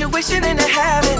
situation in a habit.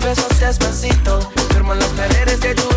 besos despacito. Firmo los paredes de tu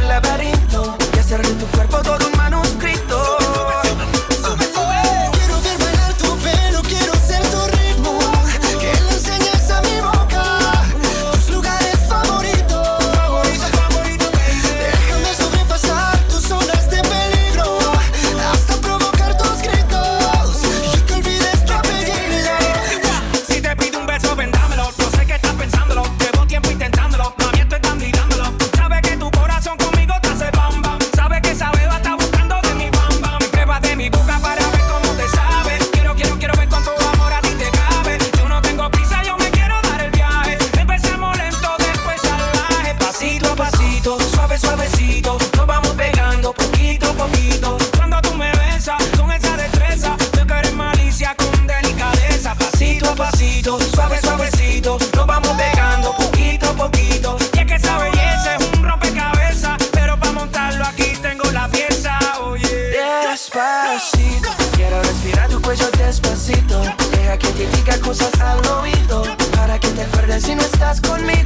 excusas al oído para que te acuerdes si no estás conmigo.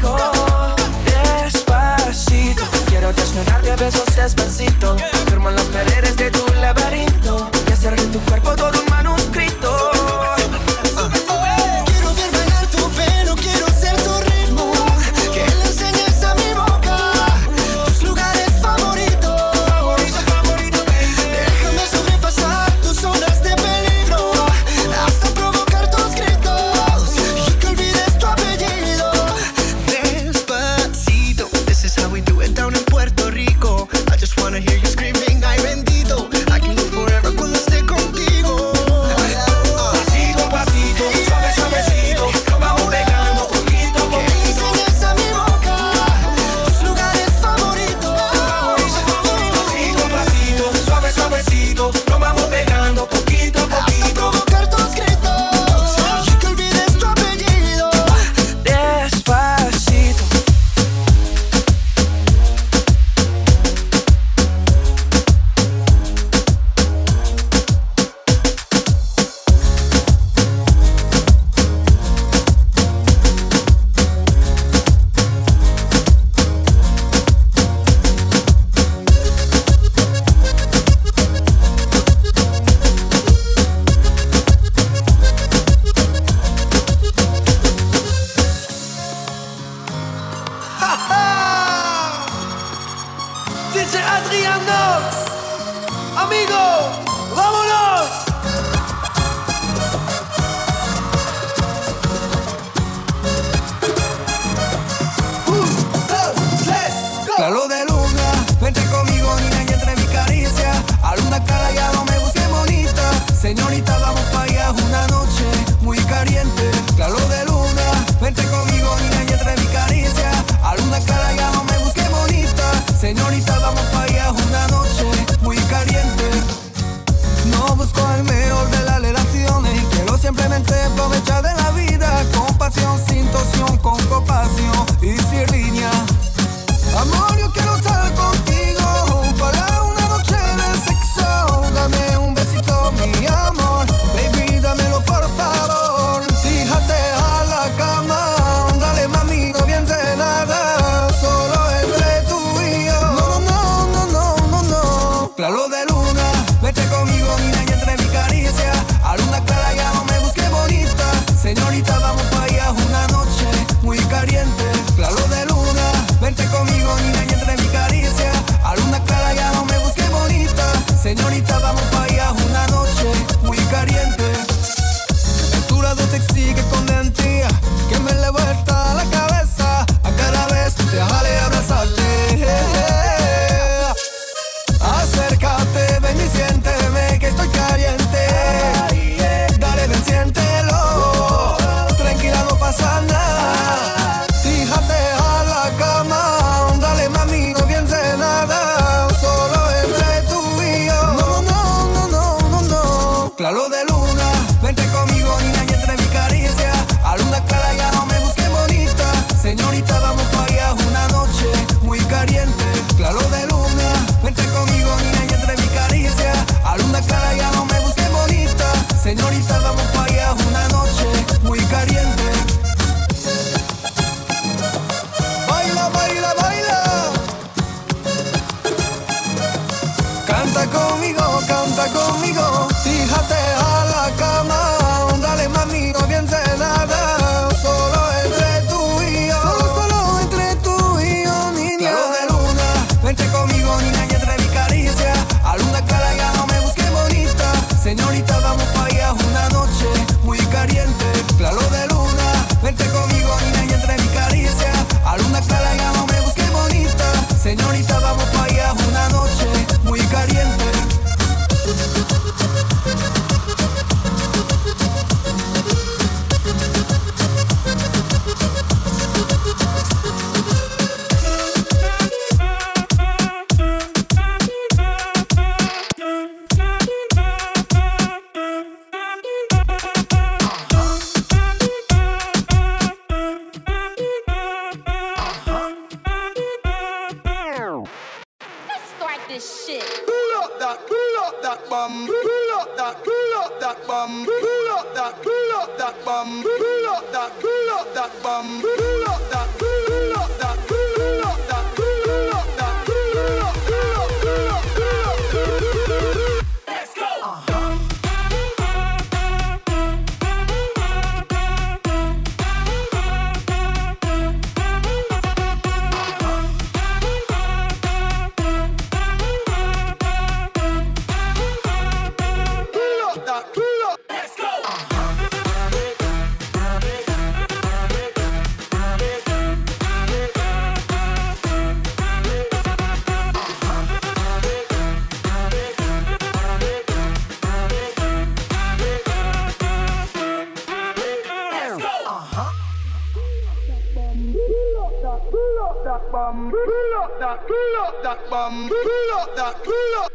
up that bum, Pull up that, pull up.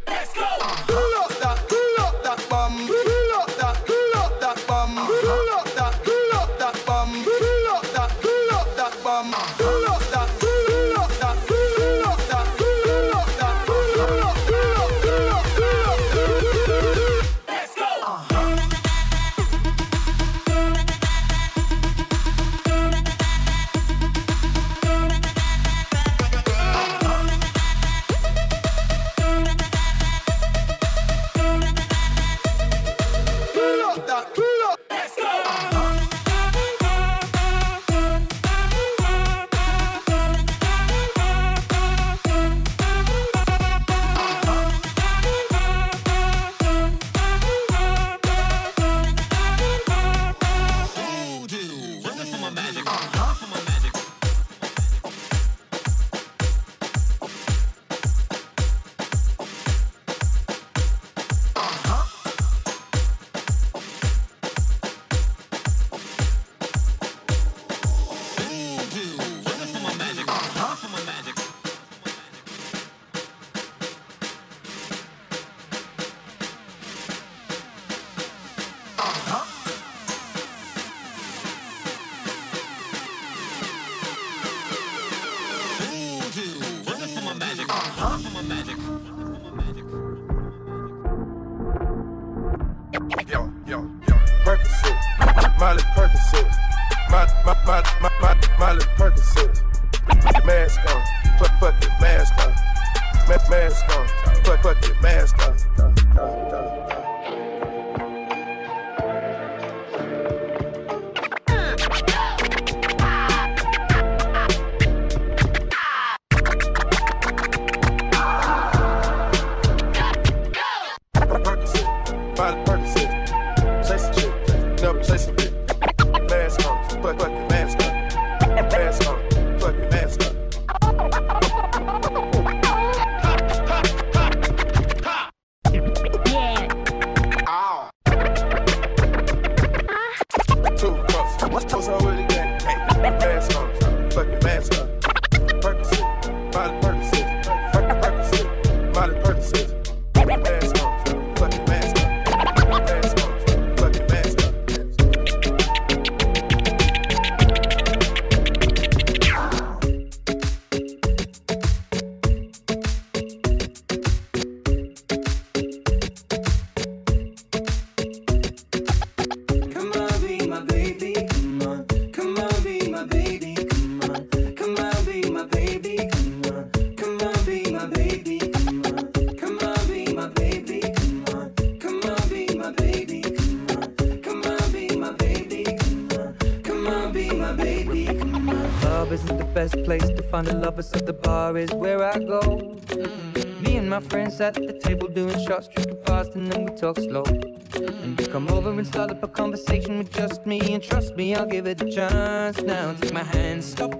Huh? Magic. Yo, yo, yo. Percocet. Molly Percocet. my, my, my, my, my, Molly Percocet. Mask on. Find a lover, so the bar is where I go. Mm. Me and my friends sat at the table doing shots, drinking fast, and then we talk slow. And you come over and start up a conversation with just me, and trust me, I'll give it a chance. Now take my hand, stop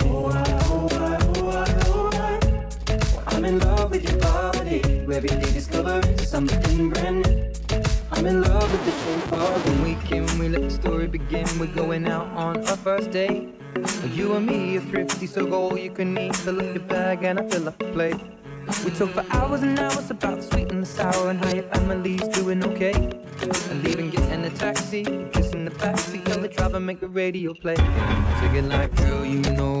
Every day discovering something brand new. I'm in love with the shape of when we came, we let the story begin. We're going out on our first date. You and me are thrifty, so go all you can eat. Fill up your bag and I fill up the plate. We talk for hours and hours about the sweet and the sour and how your family's doing okay. And leaving, getting a taxi, kissing the backseat, tell the driver make the radio play. Singing like, girl, you know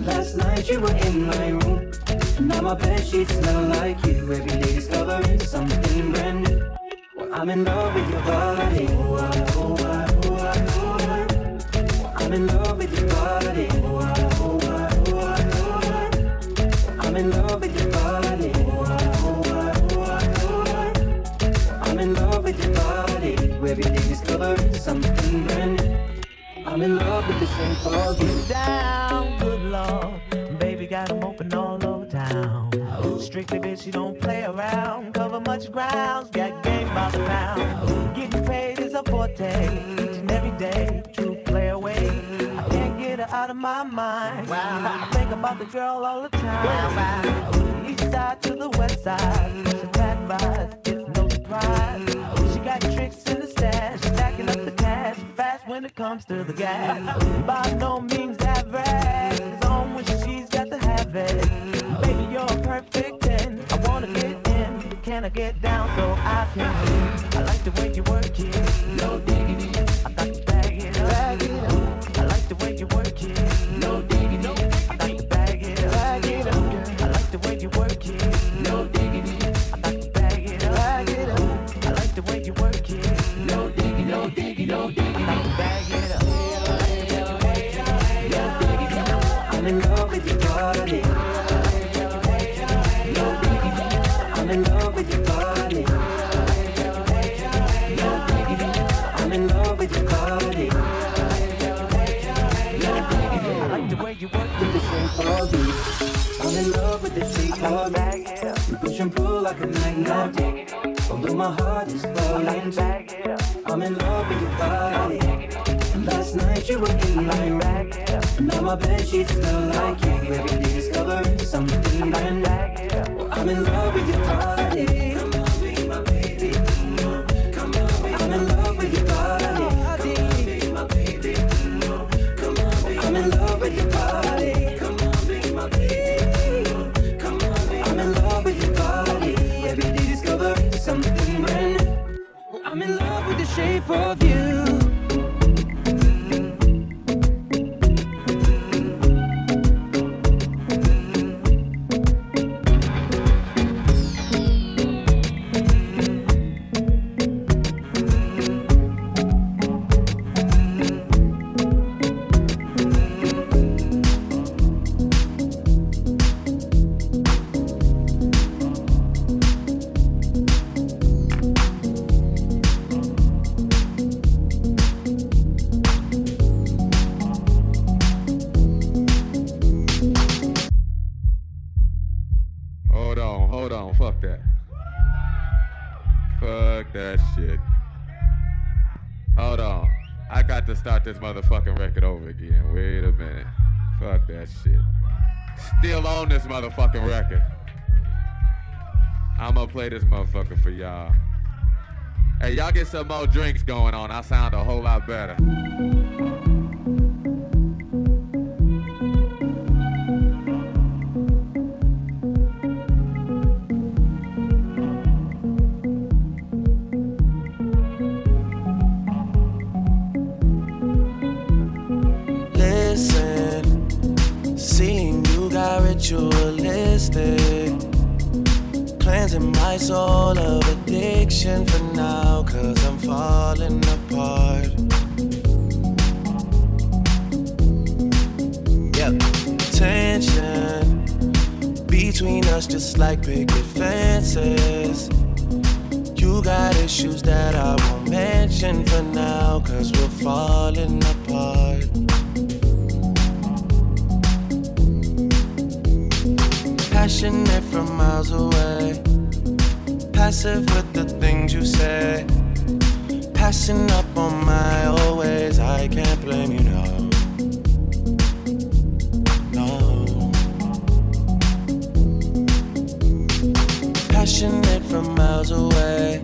Last night you were in my room. Now my bed sheets smell like you. Every day discovering something brand new. Well, I'm in love with your body. About the girl all the time. East side to the west side, a bad vibe, it's no surprise. She got tricks in the stash, stacking up the cash fast when it comes to the gas. By no means average, it's on when she's got to have it. Baby, you're a perfect 10. I wanna get in, can I get down so I can? I like the way you work it, no I'm in love with your body. No diggity. I'm in love with your body. No diggity. I'm in love with your body. No diggity. I like the way you work With the shape of you. I'm in love with the shape of me. you. Push and pull like a magnet. Although my heart is falling. I'm in love with your body. And last night you were in my room. My bed sheets smell like you. Every day discovering something brand new. I'm in love with your body. This motherfucking record over again. Wait a minute. Fuck that shit. Still on this motherfucking record. I'm gonna play this motherfucker for y'all. Hey, y'all get some more drinks going on. I sound a whole lot better. Falling apart. Passionate from miles away, passive with the things you say. Passing up on my always, I can't blame you, no. Passionate from miles away,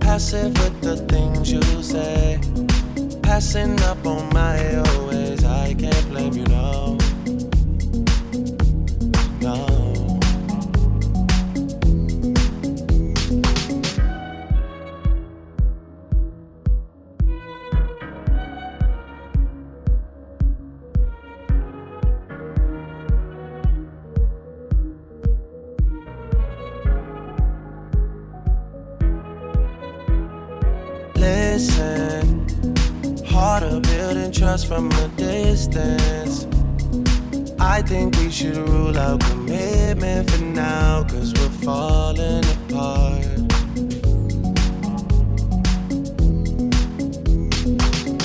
passive with the things you say. Passing up on my always, I can't blame you, no. Should rule out commitment for now, cause we're falling apart.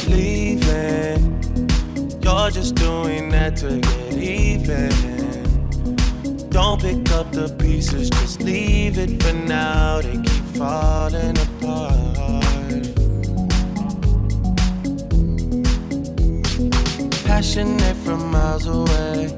Leaving, you're just doing that to get even. Don't pick up the pieces, just leave it for now. They keep falling apart. Passionate from miles away,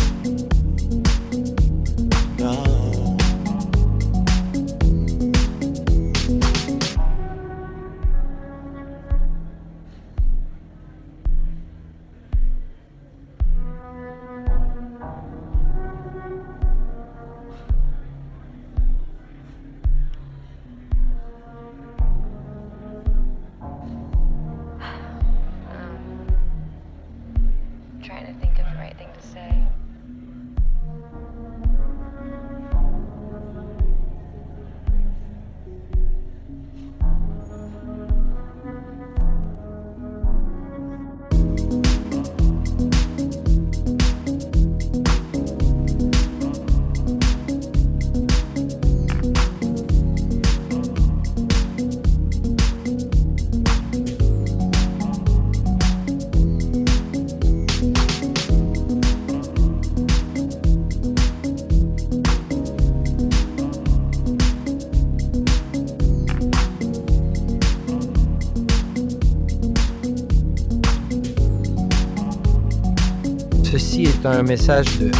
Un message de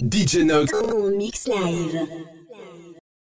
DJ Nox. En mix live.